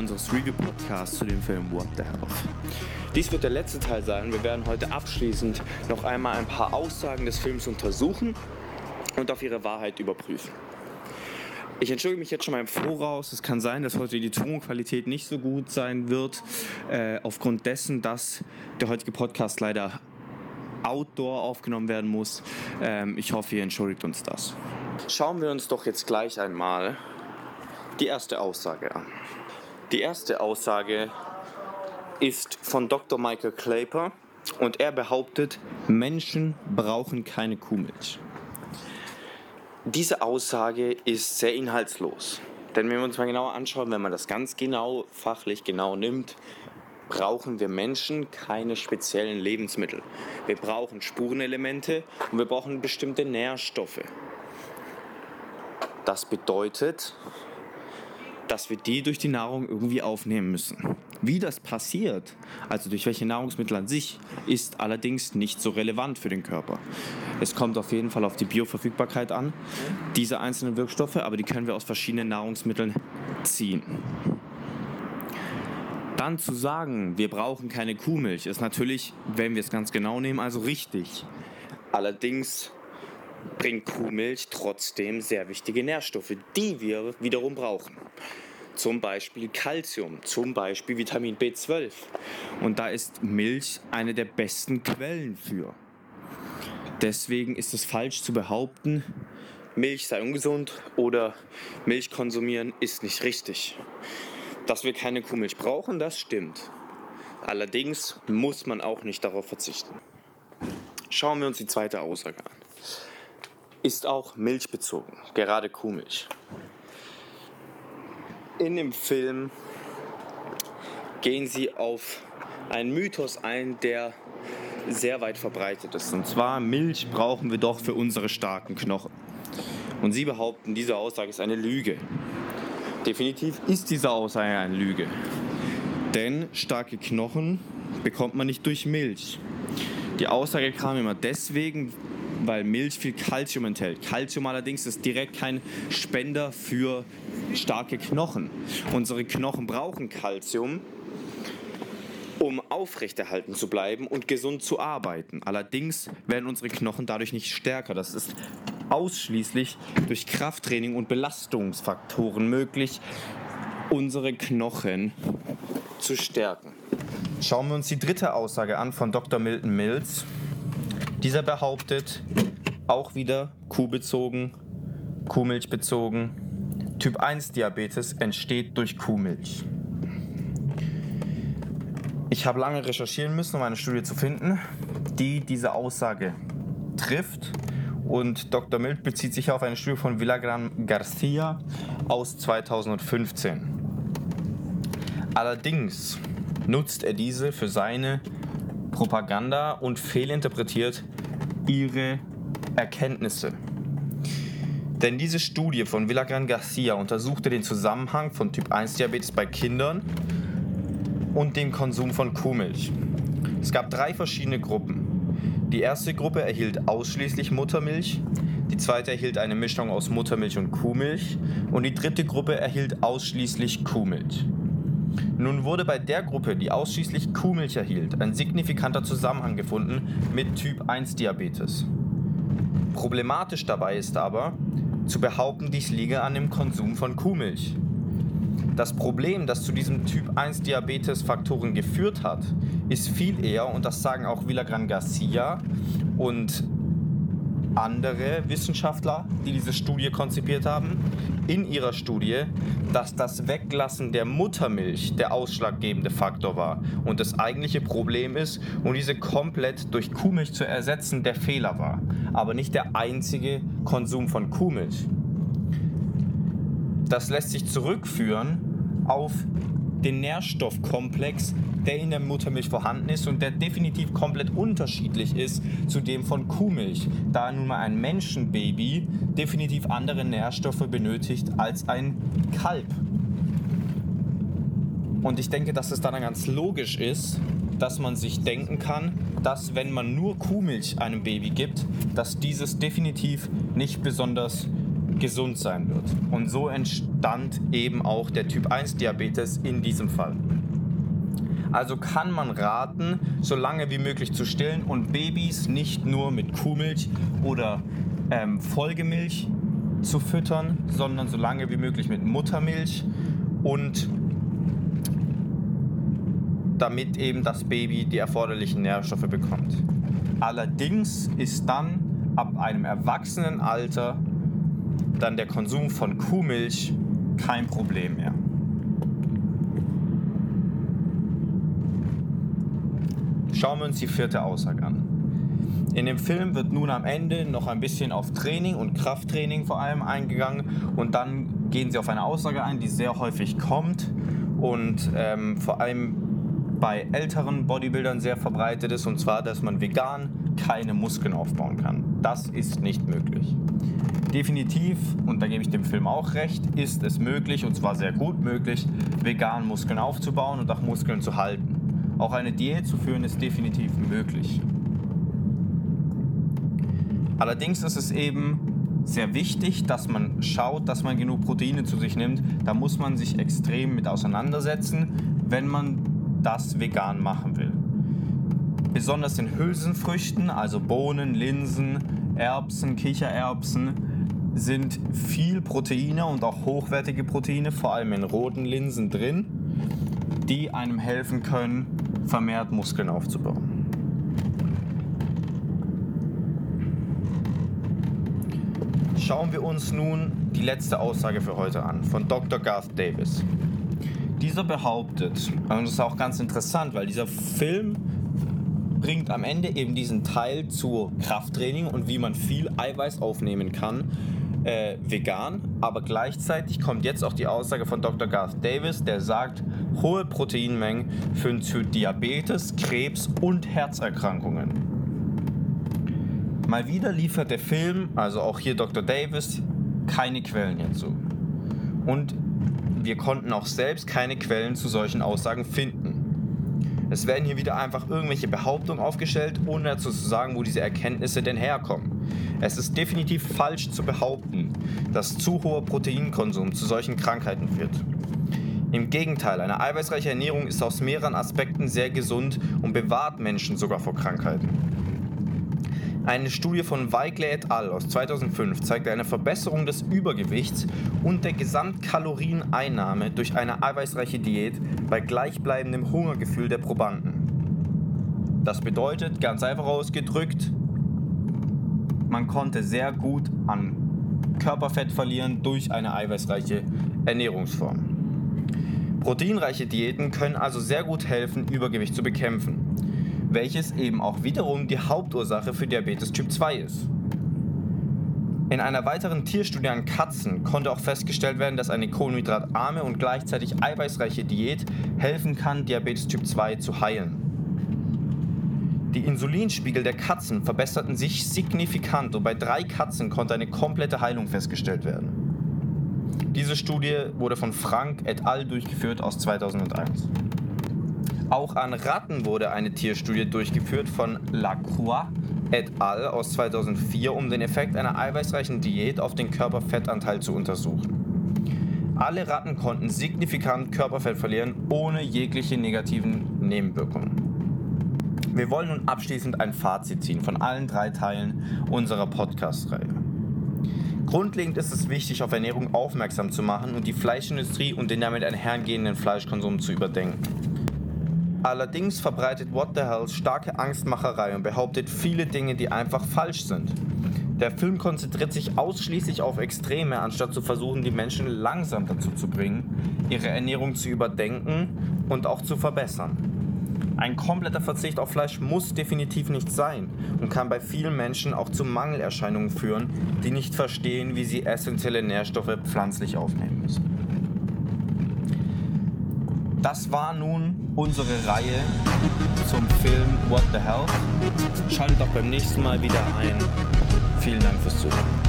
unseres Review-Podcasts zu dem Film What the Health. Dies wird der letzte Teil sein. Wir werden heute abschließend noch einmal ein paar Aussagen des Films untersuchen und auf ihre Wahrheit überprüfen. Ich entschuldige mich jetzt schon mal im Voraus. Es kann sein, dass heute die Tonqualität nicht so gut sein wird, äh, aufgrund dessen, dass der heutige Podcast leider outdoor aufgenommen werden muss. Ähm, ich hoffe, ihr entschuldigt uns das. Schauen wir uns doch jetzt gleich einmal die erste Aussage an. Die erste Aussage ist von Dr. Michael Claper und er behauptet, Menschen brauchen keine Kuhmilch. Diese Aussage ist sehr inhaltslos. Denn wenn wir uns mal genauer anschauen, wenn man das ganz genau, fachlich genau nimmt, brauchen wir Menschen keine speziellen Lebensmittel. Wir brauchen Spurenelemente und wir brauchen bestimmte Nährstoffe. Das bedeutet, dass wir die durch die Nahrung irgendwie aufnehmen müssen. Wie das passiert, also durch welche Nahrungsmittel an sich, ist allerdings nicht so relevant für den Körper. Es kommt auf jeden Fall auf die Bioverfügbarkeit an, diese einzelnen Wirkstoffe, aber die können wir aus verschiedenen Nahrungsmitteln ziehen. Dann zu sagen, wir brauchen keine Kuhmilch, ist natürlich, wenn wir es ganz genau nehmen, also richtig. Allerdings bringt Kuhmilch trotzdem sehr wichtige Nährstoffe, die wir wiederum brauchen. Zum Beispiel Calcium, zum Beispiel Vitamin B12. Und da ist Milch eine der besten Quellen für. Deswegen ist es falsch zu behaupten, Milch sei ungesund oder Milch konsumieren ist nicht richtig. Dass wir keine Kuhmilch brauchen, das stimmt. Allerdings muss man auch nicht darauf verzichten. Schauen wir uns die zweite Aussage an ist auch milchbezogen, gerade Kuhmilch. In dem Film gehen sie auf einen Mythos ein, der sehr weit verbreitet ist. Und zwar, Milch brauchen wir doch für unsere starken Knochen. Und sie behaupten, diese Aussage ist eine Lüge. Definitiv ist diese Aussage eine Lüge. Denn starke Knochen bekommt man nicht durch Milch. Die Aussage kam immer deswegen, weil Milch viel Kalzium enthält. Kalzium allerdings ist direkt kein Spender für starke Knochen. Unsere Knochen brauchen Kalzium, um aufrechterhalten zu bleiben und gesund zu arbeiten. Allerdings werden unsere Knochen dadurch nicht stärker. Das ist ausschließlich durch Krafttraining und Belastungsfaktoren möglich, unsere Knochen zu stärken. Schauen wir uns die dritte Aussage an von Dr. Milton Mills. Dieser behauptet, auch wieder kuhbezogen, Kuhmilchbezogen, Typ 1 Diabetes entsteht durch Kuhmilch. Ich habe lange recherchieren müssen, um eine Studie zu finden, die diese Aussage trifft. Und Dr. Mild bezieht sich auf eine Studie von Villagran Garcia aus 2015. Allerdings nutzt er diese für seine Propaganda und fehlinterpretiert ihre Erkenntnisse. Denn diese Studie von Villagran Garcia untersuchte den Zusammenhang von Typ 1 Diabetes bei Kindern und dem Konsum von Kuhmilch. Es gab drei verschiedene Gruppen. Die erste Gruppe erhielt ausschließlich Muttermilch, die zweite erhielt eine Mischung aus Muttermilch und Kuhmilch und die dritte Gruppe erhielt ausschließlich Kuhmilch. Nun wurde bei der Gruppe, die ausschließlich Kuhmilch erhielt, ein signifikanter Zusammenhang gefunden mit Typ 1 Diabetes. Problematisch dabei ist aber, zu behaupten, dies liege an dem Konsum von Kuhmilch. Das Problem, das zu diesem Typ 1 Diabetes Faktoren geführt hat, ist viel eher, und das sagen auch Villagran Garcia und andere Wissenschaftler, die diese Studie konzipiert haben, in ihrer Studie, dass das Weglassen der Muttermilch der ausschlaggebende Faktor war und das eigentliche Problem ist und diese komplett durch Kuhmilch zu ersetzen der Fehler war, aber nicht der einzige Konsum von Kuhmilch. Das lässt sich zurückführen auf den Nährstoffkomplex, der in der Muttermilch vorhanden ist und der definitiv komplett unterschiedlich ist zu dem von Kuhmilch, da nun mal ein Menschenbaby definitiv andere Nährstoffe benötigt als ein Kalb. Und ich denke, dass es dann ganz logisch ist, dass man sich denken kann, dass wenn man nur Kuhmilch einem Baby gibt, dass dieses definitiv nicht besonders gesund sein wird. Und so entstand eben auch der Typ 1 Diabetes in diesem Fall. Also kann man raten, so lange wie möglich zu stillen und Babys nicht nur mit Kuhmilch oder ähm, Folgemilch zu füttern, sondern so lange wie möglich mit Muttermilch und damit eben das Baby die erforderlichen Nährstoffe bekommt. Allerdings ist dann ab einem Erwachsenenalter dann der Konsum von Kuhmilch kein Problem mehr. Schauen wir uns die vierte Aussage an. In dem Film wird nun am Ende noch ein bisschen auf Training und Krafttraining vor allem eingegangen und dann gehen sie auf eine Aussage ein, die sehr häufig kommt und ähm, vor allem bei älteren Bodybuildern sehr verbreitet ist, und zwar, dass man vegan keine Muskeln aufbauen kann. Das ist nicht möglich. Definitiv, und da gebe ich dem Film auch recht, ist es möglich, und zwar sehr gut möglich, vegan Muskeln aufzubauen und auch Muskeln zu halten. Auch eine Diät zu führen ist definitiv möglich. Allerdings ist es eben sehr wichtig, dass man schaut, dass man genug Proteine zu sich nimmt. Da muss man sich extrem mit auseinandersetzen, wenn man das vegan machen will. Besonders in Hülsenfrüchten, also Bohnen, Linsen, Erbsen, Kichererbsen, sind viel Proteine und auch hochwertige Proteine, vor allem in roten Linsen drin, die einem helfen können, vermehrt Muskeln aufzubauen. Schauen wir uns nun die letzte Aussage für heute an von Dr. Garth Davis. Dieser behauptet, und das ist auch ganz interessant, weil dieser Film bringt am Ende eben diesen Teil zu Krafttraining und wie man viel Eiweiß aufnehmen kann, äh, vegan. Aber gleichzeitig kommt jetzt auch die Aussage von Dr. Garth Davis, der sagt, hohe Proteinmengen führen zu Diabetes, Krebs und Herzerkrankungen. Mal wieder liefert der Film, also auch hier Dr. Davis, keine Quellen hierzu. Und wir konnten auch selbst keine Quellen zu solchen Aussagen finden. Es werden hier wieder einfach irgendwelche Behauptungen aufgestellt, ohne dazu zu sagen, wo diese Erkenntnisse denn herkommen. Es ist definitiv falsch zu behaupten, dass zu hoher Proteinkonsum zu solchen Krankheiten führt. Im Gegenteil, eine eiweißreiche Ernährung ist aus mehreren Aspekten sehr gesund und bewahrt Menschen sogar vor Krankheiten. Eine Studie von Weigler et al. aus 2005 zeigte eine Verbesserung des Übergewichts und der Gesamtkalorieneinnahme durch eine eiweißreiche Diät bei gleichbleibendem Hungergefühl der Probanden. Das bedeutet, ganz einfach ausgedrückt, man konnte sehr gut an Körperfett verlieren durch eine eiweißreiche Ernährungsform. Proteinreiche Diäten können also sehr gut helfen, Übergewicht zu bekämpfen welches eben auch wiederum die Hauptursache für Diabetes Typ 2 ist. In einer weiteren Tierstudie an Katzen konnte auch festgestellt werden, dass eine kohlenhydratarme und gleichzeitig eiweißreiche Diät helfen kann, Diabetes Typ 2 zu heilen. Die Insulinspiegel der Katzen verbesserten sich signifikant und bei drei Katzen konnte eine komplette Heilung festgestellt werden. Diese Studie wurde von Frank et al. durchgeführt aus 2001. Auch an Ratten wurde eine Tierstudie durchgeführt von Lacroix et al. aus 2004, um den Effekt einer eiweißreichen Diät auf den Körperfettanteil zu untersuchen. Alle Ratten konnten signifikant Körperfett verlieren, ohne jegliche negativen Nebenwirkungen. Wir wollen nun abschließend ein Fazit ziehen von allen drei Teilen unserer Podcast-Reihe. Grundlegend ist es wichtig, auf Ernährung aufmerksam zu machen und die Fleischindustrie und den damit einhergehenden Fleischkonsum zu überdenken. Allerdings verbreitet What the Hell starke Angstmacherei und behauptet viele Dinge, die einfach falsch sind. Der Film konzentriert sich ausschließlich auf Extreme, anstatt zu versuchen, die Menschen langsam dazu zu bringen, ihre Ernährung zu überdenken und auch zu verbessern. Ein kompletter Verzicht auf Fleisch muss definitiv nicht sein und kann bei vielen Menschen auch zu Mangelerscheinungen führen, die nicht verstehen, wie sie essentielle Nährstoffe pflanzlich aufnehmen müssen. Das war nun unsere Reihe zum Film What the Hell. Schaltet auch beim nächsten Mal wieder ein. Vielen Dank fürs Zuhören.